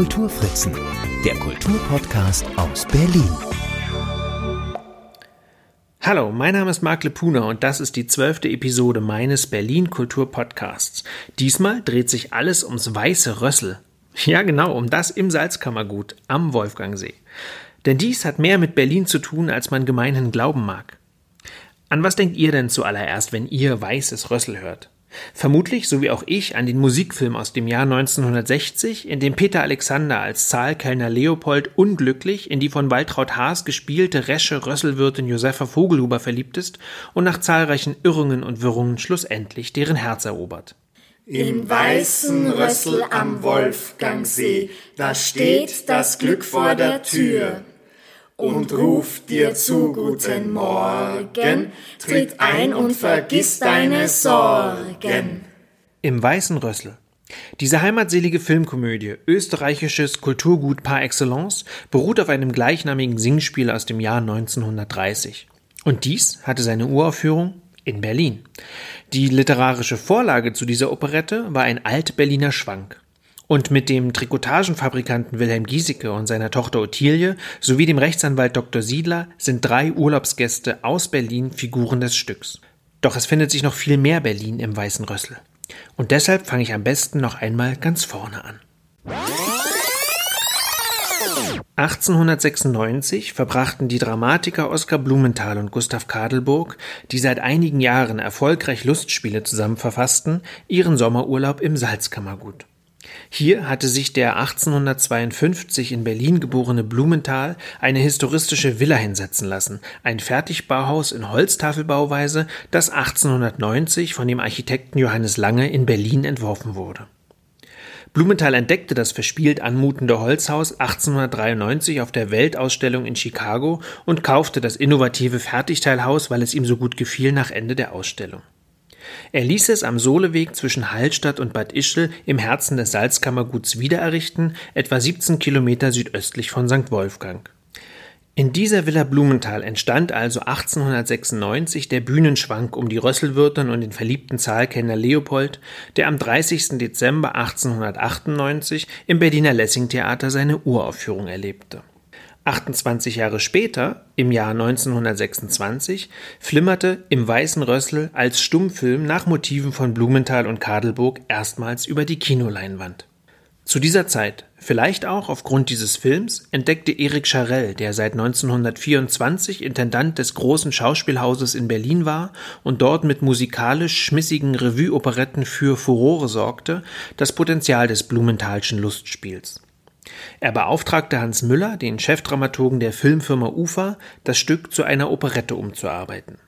Kulturfritzen, der Kulturpodcast aus Berlin. Hallo, mein Name ist Marc Lepuna und das ist die zwölfte Episode meines Berlin Kultur Podcasts. Diesmal dreht sich alles ums weiße Rössel. Ja, genau, um das im Salzkammergut am Wolfgangsee. Denn dies hat mehr mit Berlin zu tun, als man gemeinhin glauben mag. An was denkt ihr denn zuallererst, wenn ihr weißes Rössel hört? Vermutlich, so wie auch ich, an den Musikfilm aus dem Jahr 1960, in dem Peter Alexander als Zahlkellner Leopold unglücklich in die von Waltraud Haas gespielte resche Rösselwirtin Josefa Vogelhuber verliebt ist und nach zahlreichen Irrungen und Wirrungen schlussendlich deren Herz erobert. Im weißen Rössel am Wolfgangsee, da steht das Glück vor der Tür und ruft dir zu guten Morgen, tritt ein und vergiss deine Sorgen. Im Weißen Rössel. Diese heimatselige Filmkomödie, österreichisches Kulturgut par excellence, beruht auf einem gleichnamigen Singspiel aus dem Jahr 1930. Und dies hatte seine Uraufführung in Berlin. Die literarische Vorlage zu dieser Operette war ein Alt-Berliner Schwank und mit dem Trikotagenfabrikanten Wilhelm Giesecke und seiner Tochter Ottilie sowie dem Rechtsanwalt Dr. Siedler sind drei Urlaubsgäste aus Berlin Figuren des Stücks. Doch es findet sich noch viel mehr Berlin im Weißen Rössel. Und deshalb fange ich am besten noch einmal ganz vorne an. 1896 verbrachten die Dramatiker Oskar Blumenthal und Gustav Kadelburg, die seit einigen Jahren erfolgreich Lustspiele zusammen verfassten, ihren Sommerurlaub im Salzkammergut. Hier hatte sich der 1852 in Berlin geborene Blumenthal eine historistische Villa hinsetzen lassen, ein Fertigbauhaus in Holztafelbauweise, das 1890 von dem Architekten Johannes Lange in Berlin entworfen wurde. Blumenthal entdeckte das verspielt anmutende Holzhaus 1893 auf der Weltausstellung in Chicago und kaufte das innovative Fertigteilhaus, weil es ihm so gut gefiel, nach Ende der Ausstellung. Er ließ es am Sohleweg zwischen Hallstatt und Bad Ischl im Herzen des Salzkammerguts wiedererrichten, etwa 17 Kilometer südöstlich von St. Wolfgang. In dieser Villa Blumenthal entstand also 1896 der Bühnenschwank um die Rösselwirtin und den verliebten Zahlkenner Leopold, der am 30. Dezember 1898 im Berliner Lessing-Theater seine Uraufführung erlebte. 28 Jahre später, im Jahr 1926, flimmerte Im Weißen Rössel als Stummfilm nach Motiven von Blumenthal und Kadelburg erstmals über die Kinoleinwand. Zu dieser Zeit, vielleicht auch aufgrund dieses Films, entdeckte Erik Charell, der seit 1924 Intendant des großen Schauspielhauses in Berlin war und dort mit musikalisch schmissigen Revue-Operetten für Furore sorgte, das Potenzial des Blumenthalschen Lustspiels. Er beauftragte Hans Müller, den Chefdramaturgen der Filmfirma UFA, das Stück zu einer Operette umzuarbeiten.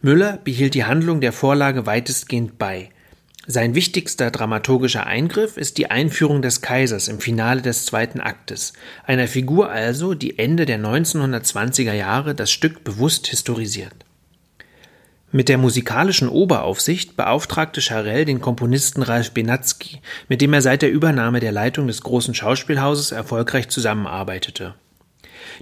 Müller behielt die Handlung der Vorlage weitestgehend bei. Sein wichtigster dramaturgischer Eingriff ist die Einführung des Kaisers im Finale des zweiten Aktes, einer Figur also, die Ende der 1920er Jahre das Stück bewusst historisiert. Mit der musikalischen Oberaufsicht beauftragte Charell den Komponisten Ralf Benatzky, mit dem er seit der Übernahme der Leitung des großen Schauspielhauses erfolgreich zusammenarbeitete.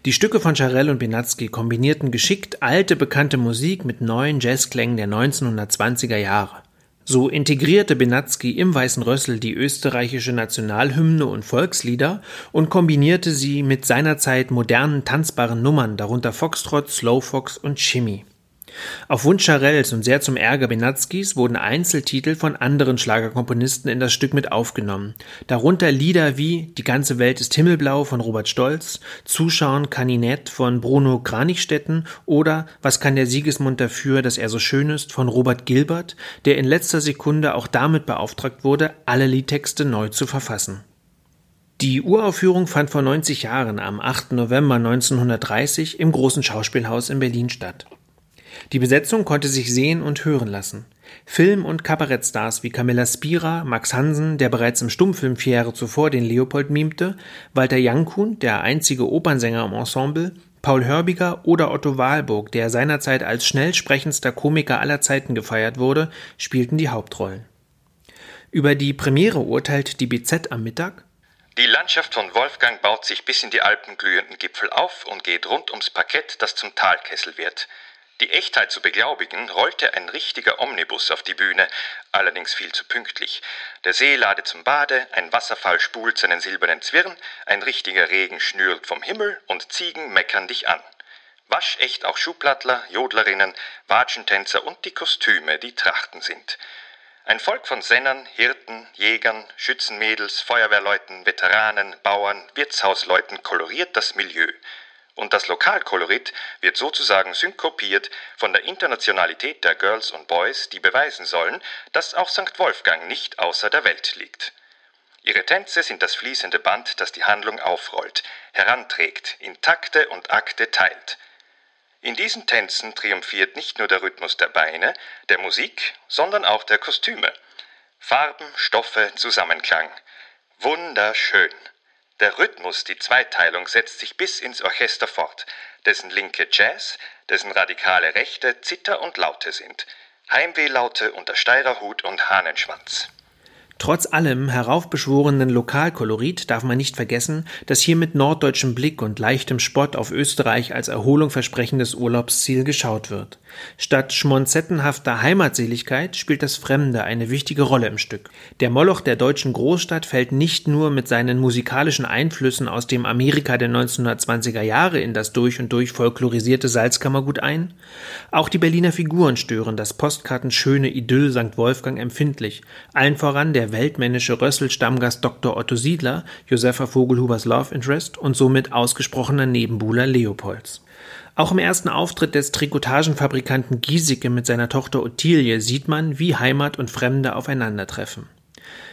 Die Stücke von Charell und Benatzky kombinierten geschickt alte bekannte Musik mit neuen Jazzklängen der 1920er Jahre. So integrierte Benatzky im Weißen Rössel die österreichische Nationalhymne und Volkslieder und kombinierte sie mit seinerzeit modernen tanzbaren Nummern, darunter Foxtrot, Slowfox und Shimmy. Auf Wunsch Charells und sehr zum Ärger Benatskis wurden Einzeltitel von anderen Schlagerkomponisten in das Stück mit aufgenommen, darunter Lieder wie Die ganze Welt ist himmelblau von Robert Stolz, Zuschauen Kaninett von Bruno Kranichstetten oder Was kann der Siegesmund dafür, dass er so schön ist von Robert Gilbert, der in letzter Sekunde auch damit beauftragt wurde, alle Liedtexte neu zu verfassen. Die Uraufführung fand vor 90 Jahren am 8. November 1930 im Großen Schauspielhaus in Berlin statt. Die Besetzung konnte sich sehen und hören lassen. Film- und Kabarettstars wie Camilla Spira, Max Hansen, der bereits im Stummfilm vier Jahre zuvor den Leopold mimte, Walter Jankun, der einzige Opernsänger im Ensemble, Paul Hörbiger oder Otto Walburg, der seinerzeit als schnell sprechendster Komiker aller Zeiten gefeiert wurde, spielten die Hauptrollen. Über die Premiere urteilt die BZ am Mittag. Die Landschaft von Wolfgang baut sich bis in die alpenglühenden Gipfel auf und geht rund ums Parkett, das zum Talkessel wird. Die Echtheit zu beglaubigen, rollte ein richtiger Omnibus auf die Bühne, allerdings viel zu pünktlich. Der See lade zum Bade, ein Wasserfall spult seinen silbernen Zwirn, ein richtiger Regen schnürt vom Himmel und Ziegen meckern dich an. Waschecht auch Schuhplattler, Jodlerinnen, Watschentänzer und die Kostüme, die Trachten sind. Ein Volk von Sennern, Hirten, Jägern, Schützenmädels, Feuerwehrleuten, Veteranen, Bauern, Wirtshausleuten koloriert das Milieu. Und das Lokalkolorit wird sozusagen synkopiert von der Internationalität der Girls und Boys, die beweisen sollen, dass auch St. Wolfgang nicht außer der Welt liegt. Ihre Tänze sind das fließende Band, das die Handlung aufrollt, heranträgt, in Takte und Akte teilt. In diesen Tänzen triumphiert nicht nur der Rhythmus der Beine, der Musik, sondern auch der Kostüme. Farben, Stoffe, Zusammenklang. Wunderschön. Der Rhythmus, die Zweiteilung, setzt sich bis ins Orchester fort, dessen linke Jazz, dessen radikale Rechte Zitter und Laute sind. Heimwehlaute unter Steirerhut und Hahnenschwanz. Trotz allem heraufbeschworenen Lokalkolorit darf man nicht vergessen, dass hier mit norddeutschem Blick und leichtem Spott auf Österreich als Erholung versprechendes Urlaubsziel geschaut wird. Statt schmonzettenhafter Heimatseligkeit spielt das Fremde eine wichtige Rolle im Stück. Der Moloch der deutschen Großstadt fällt nicht nur mit seinen musikalischen Einflüssen aus dem Amerika der 1920er Jahre in das durch und durch folklorisierte Salzkammergut ein, auch die Berliner Figuren stören das postkartenschöne Idyll St. Wolfgang empfindlich, allen voran der weltmännische Rössel-Stammgast Dr. Otto Siedler, Josefa Vogelhubers Love Interest und somit ausgesprochener Nebenbuhler Leopolds. Auch im ersten Auftritt des Trikotagenfabrikanten Giesecke mit seiner Tochter Ottilie sieht man, wie Heimat und Fremde aufeinandertreffen.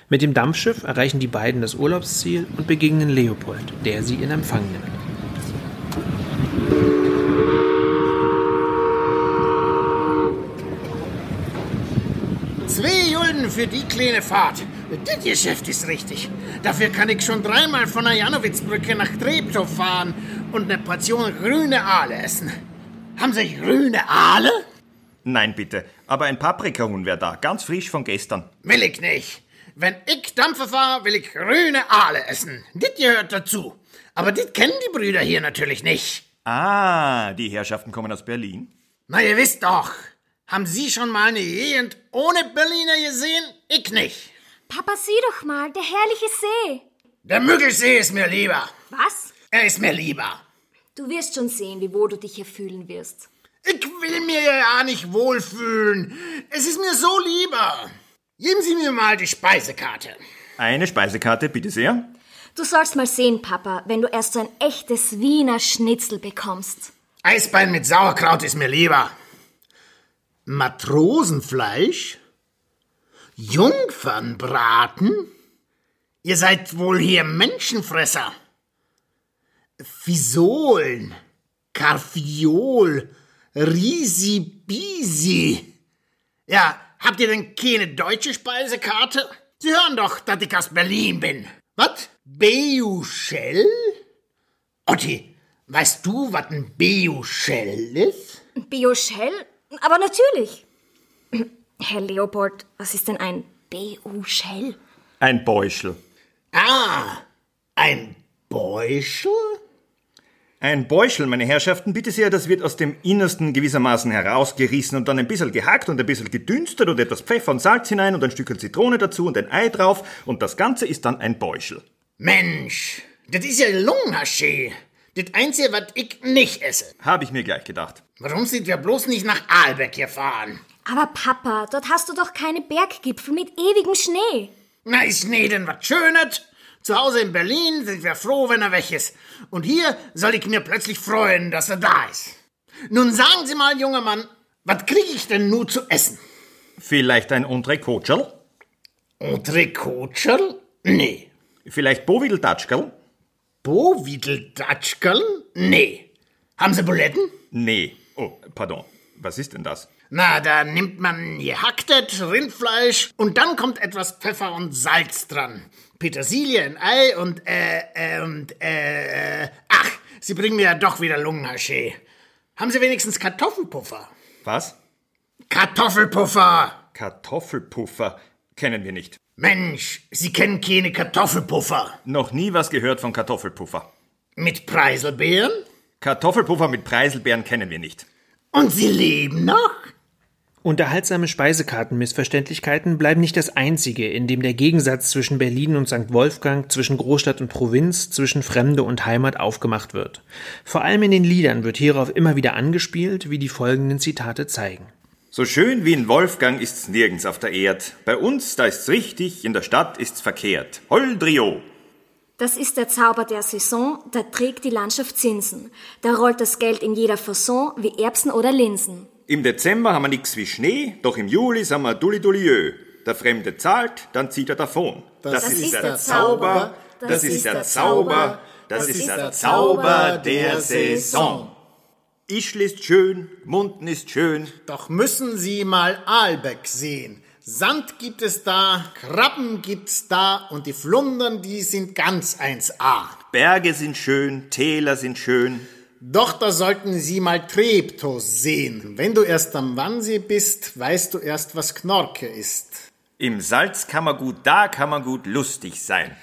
Mit dem Dampfschiff erreichen die beiden das Urlaubsziel und begegnen Leopold, der sie in Empfang nimmt. Zwei Gulden für die kleine Fahrt. Das Geschäft ist richtig. Dafür kann ich schon dreimal von der Janowitzbrücke nach Treptow fahren und eine Portion grüne Aale essen. Haben Sie grüne Aale? Nein, bitte. Aber ein Paprikahuhn wäre da, ganz frisch von gestern. Will ich nicht. Wenn ich Dampfer fahre, will ich grüne Aale essen. Das gehört dazu. Aber das kennen die Brüder hier natürlich nicht. Ah, die Herrschaften kommen aus Berlin. Na, ihr wisst doch. Haben Sie schon mal eine Gegend ohne Berliner gesehen? Ich nicht. Papa, sieh doch mal, der herrliche See. Der Müggelsee ist mir lieber. Was? Er ist mir lieber. Du wirst schon sehen, wie wohl du dich hier fühlen wirst. Ich will mir ja nicht wohlfühlen. Es ist mir so lieber. Geben Sie mir mal die Speisekarte. Eine Speisekarte, bitte sehr. Du sollst mal sehen, Papa, wenn du erst so ein echtes Wiener Schnitzel bekommst. Eisbein mit Sauerkraut ist mir lieber. Matrosenfleisch? Jungfernbraten? Ihr seid wohl hier Menschenfresser. Fisolen, Karfiol, Risibisi. Ja, habt ihr denn keine deutsche Speisekarte? Sie hören doch, dass ich aus Berlin bin. Was? Beuschell? Otti, weißt du, was ein Beuschell ist? Bioshell? Aber natürlich. Herr Leopold, was ist denn ein BU-Shell? Ein Beuschel. Ah, ein Beuschel? Ein Beuschel, meine Herrschaften, bitte sehr, das wird aus dem Innersten gewissermaßen herausgerissen und dann ein bisschen gehackt und ein bisschen gedünstet und etwas Pfeffer und Salz hinein und ein Stück Zitrone dazu und ein Ei drauf und das Ganze ist dann ein Beuschel. Mensch, das ist ja Lungenhaschee. Das Einzige, was ich nicht esse. Habe ich mir gleich gedacht. Warum sind wir bloß nicht nach Aalbeck gefahren? Aber Papa, dort hast du doch keine Berggipfel mit ewigem Schnee. Na, ist Schnee denn was Schönes? Zu Hause in Berlin sind wir froh, wenn er weg ist. Und hier soll ich mir plötzlich freuen, dass er da ist. Nun sagen Sie mal, junger Mann, was kriege ich denn nun zu essen? Vielleicht ein Entrecôtscherl? Entrecôtscherl? Nee. Vielleicht Bowideltatschkerl? Bowideltatschkerl? Nee. Haben Sie Buletten? Nee. Oh, pardon. Was ist denn das? Na, da nimmt man gehacktes Rindfleisch und dann kommt etwas Pfeffer und Salz dran. Petersilie, ein Ei und, äh, äh, und, äh, äh, ach, Sie bringen mir ja doch wieder Lungenhaschee. Haben Sie wenigstens Kartoffelpuffer? Was? Kartoffelpuffer! Kartoffelpuffer. Kennen wir nicht. Mensch, Sie kennen keine Kartoffelpuffer. Noch nie was gehört von Kartoffelpuffer. Mit Preiselbeeren? Kartoffelpuffer mit Preiselbeeren kennen wir nicht. Und sie leben noch? Unterhaltsame Speisekartenmissverständlichkeiten bleiben nicht das einzige, in dem der Gegensatz zwischen Berlin und St. Wolfgang, zwischen Großstadt und Provinz, zwischen Fremde und Heimat aufgemacht wird. Vor allem in den Liedern wird hierauf immer wieder angespielt, wie die folgenden Zitate zeigen. So schön wie in Wolfgang ist's nirgends auf der Erd. Bei uns, da ist's richtig, in der Stadt ist's verkehrt. Holdrio! Das ist der Zauber der Saison, da trägt die Landschaft Zinsen. Da rollt das Geld in jeder Fasson wie Erbsen oder Linsen. Im Dezember haben wir nix wie Schnee, doch im Juli sind wir dulli dulliö. Der Fremde zahlt, dann zieht er davon. Das, ist der Zauber, das ist der Zauber, das ist der Zauber der Saison. Ischl ist schön, Munden ist schön. Doch müssen Sie mal Aalbeck sehen. Sand gibt es da, Krabben gibt's da und die Flundern, die sind ganz 1A. Berge sind schön, Täler sind schön. Doch da sollten Sie mal Treptow sehen. Wenn du erst am Wannsee bist, weißt du erst, was Knorke ist. Im Salz kann man gut, da kann man gut lustig sein.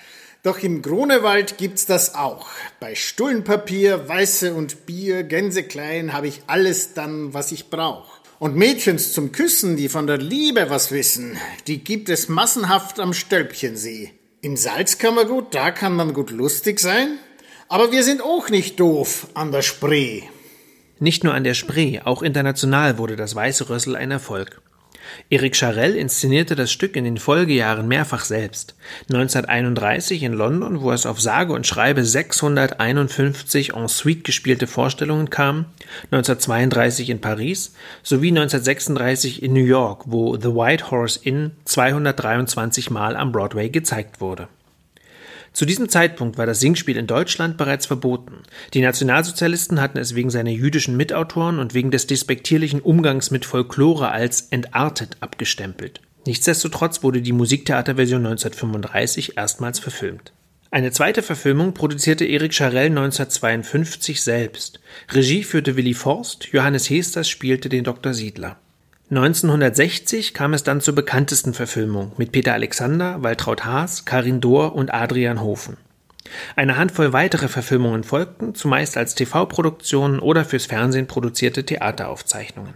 Doch im Grunewald gibt's das auch. Bei Stullenpapier, Weiße und Bier, Gänseklein habe ich alles dann, was ich brauch. Und Mädchens zum Küssen, die von der Liebe was wissen, die gibt es massenhaft am Stölpchensee. Im Salzkammergut, da kann man gut lustig sein. Aber wir sind auch nicht doof an der Spree. Nicht nur an der Spree, auch international wurde das Weiße Rössel ein Erfolg. Eric Charell inszenierte das Stück in den Folgejahren mehrfach selbst. 1931 in London, wo es auf sage und schreibe 651 en suite gespielte Vorstellungen kam, 1932 in Paris sowie 1936 in New York, wo The White Horse Inn 223 Mal am Broadway gezeigt wurde. Zu diesem Zeitpunkt war das Singspiel in Deutschland bereits verboten. Die Nationalsozialisten hatten es wegen seiner jüdischen Mitautoren und wegen des despektierlichen Umgangs mit Folklore als entartet abgestempelt. Nichtsdestotrotz wurde die Musiktheaterversion 1935 erstmals verfilmt. Eine zweite Verfilmung produzierte Erik Scharell 1952 selbst. Regie führte Willi Forst, Johannes Hesters spielte den Dr. Siedler. 1960 kam es dann zur bekanntesten Verfilmung mit Peter Alexander, Waltraud Haas, Karin Dohr und Adrian Hofen. Eine Handvoll weitere Verfilmungen folgten, zumeist als TV-Produktionen oder fürs Fernsehen produzierte Theateraufzeichnungen.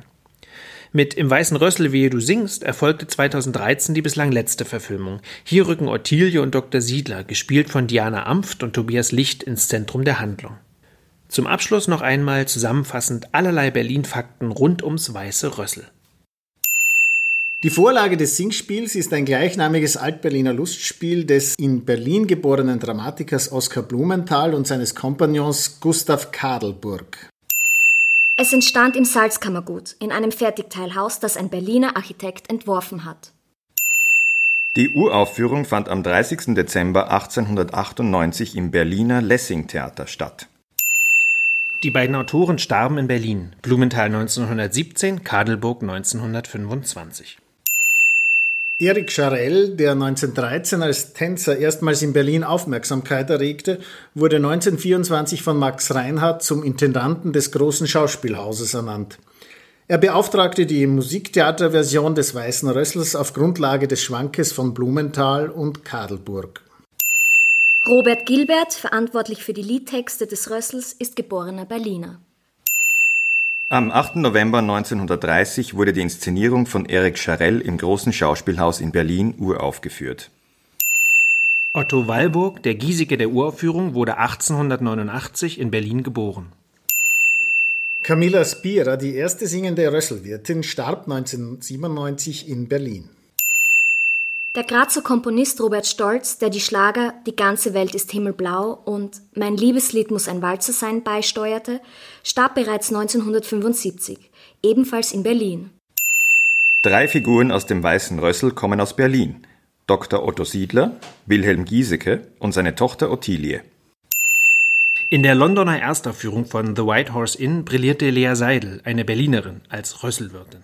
Mit Im Weißen Rössel, wehe du singst, erfolgte 2013 die bislang letzte Verfilmung. Hier rücken Ottilie und Dr. Siedler, gespielt von Diana Amft und Tobias Licht, ins Zentrum der Handlung. Zum Abschluss noch einmal zusammenfassend allerlei Berlin-Fakten rund ums Weiße Rössel. Die Vorlage des Singspiels ist ein gleichnamiges Altberliner Lustspiel des in Berlin geborenen Dramatikers Oskar Blumenthal und seines Kompagnons Gustav Kadelburg. Es entstand im Salzkammergut, in einem Fertigteilhaus, das ein Berliner Architekt entworfen hat. Die Uraufführung fand am 30. Dezember 1898 im Berliner Lessing-Theater statt. Die beiden Autoren starben in Berlin, Blumenthal 1917, Kadelburg 1925. Erik Scharell, der 1913 als Tänzer erstmals in Berlin Aufmerksamkeit erregte, wurde 1924 von Max Reinhardt zum Intendanten des großen Schauspielhauses ernannt. Er beauftragte die Musiktheaterversion des Weißen Rössels auf Grundlage des Schwankes von Blumenthal und Kadelburg. Robert Gilbert, verantwortlich für die Liedtexte des Rössels, ist geborener Berliner. Am 8. November 1930 wurde die Inszenierung von Erik Scharell im Großen Schauspielhaus in Berlin uraufgeführt. Otto Wallburg, der Giesecke der Uraufführung, wurde 1889 in Berlin geboren. Camilla Spira, die erste singende Rösselwirtin, starb 1997 in Berlin. Der Grazer Komponist Robert Stolz, der die Schlager Die ganze Welt ist himmelblau und Mein Liebeslied muss ein Walzer sein beisteuerte, starb bereits 1975, ebenfalls in Berlin. Drei Figuren aus dem Weißen Rössel kommen aus Berlin. Dr. Otto Siedler, Wilhelm Giesecke und seine Tochter Ottilie. In der Londoner Erstaufführung von The White Horse Inn brillierte Lea Seidel, eine Berlinerin, als Rösselwirtin.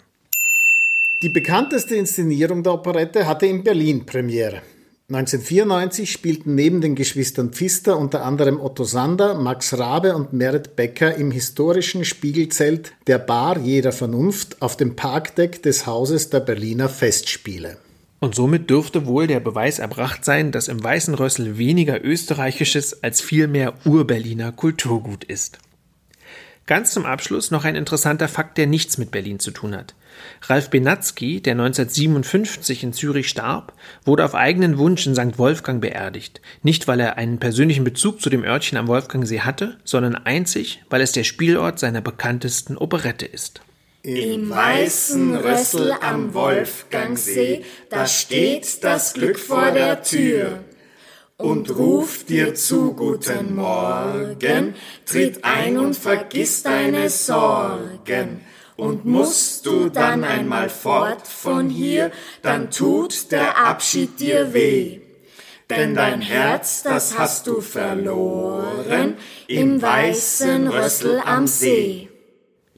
Die bekannteste Inszenierung der Operette hatte in Berlin Premiere. 1994 spielten neben den Geschwistern Pfister unter anderem Otto Sander, Max Rabe und Merit Becker im historischen Spiegelzelt der Bar jeder Vernunft auf dem Parkdeck des Hauses der Berliner Festspiele. Und somit dürfte wohl der Beweis erbracht sein, dass im Weißen Rössel weniger österreichisches als vielmehr Urberliner Kulturgut ist. Ganz zum Abschluss noch ein interessanter Fakt, der nichts mit Berlin zu tun hat. Ralf Benatzky, der 1957 in Zürich starb, wurde auf eigenen Wunsch in St. Wolfgang beerdigt. Nicht, weil er einen persönlichen Bezug zu dem Örtchen am Wolfgangsee hatte, sondern einzig, weil es der Spielort seiner bekanntesten Operette ist. Im weißen Rössel am Wolfgangsee, da steht das Glück vor der Tür und ruft dir zu guten Morgen, tritt ein und vergiss deine Sorgen. Und musst du dann einmal fort von hier, dann tut der Abschied dir weh. Denn dein Herz, das hast du verloren im weißen Rössel am See.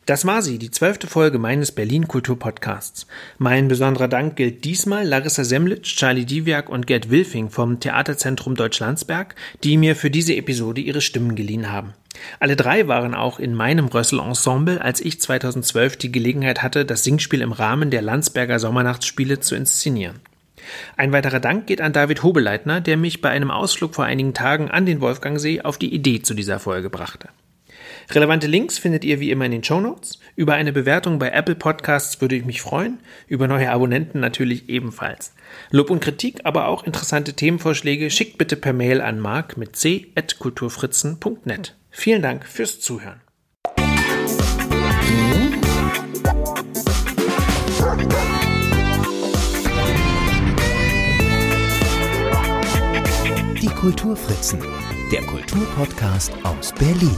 Das war sie, die zwölfte Folge meines Berlin Kultur Podcasts. Mein besonderer Dank gilt diesmal Larissa Semlitsch, Charlie Diviak und Gerd Wilfing vom Theaterzentrum Deutschlandsberg, die mir für diese Episode ihre Stimmen geliehen haben. Alle drei waren auch in meinem Rössel-Ensemble, als ich 2012 die Gelegenheit hatte, das Singspiel im Rahmen der Landsberger Sommernachtsspiele zu inszenieren. Ein weiterer Dank geht an David Hobeleitner, der mich bei einem Ausflug vor einigen Tagen an den Wolfgangsee auf die Idee zu dieser Folge brachte. Relevante Links findet ihr wie immer in den Show Notes. Über eine Bewertung bei Apple Podcasts würde ich mich freuen. Über neue Abonnenten natürlich ebenfalls. Lob und Kritik, aber auch interessante Themenvorschläge schickt bitte per Mail an mark mit c.kulturfritzen.net. Vielen Dank fürs Zuhören. Die Kulturfritzen, der Kulturpodcast aus Berlin.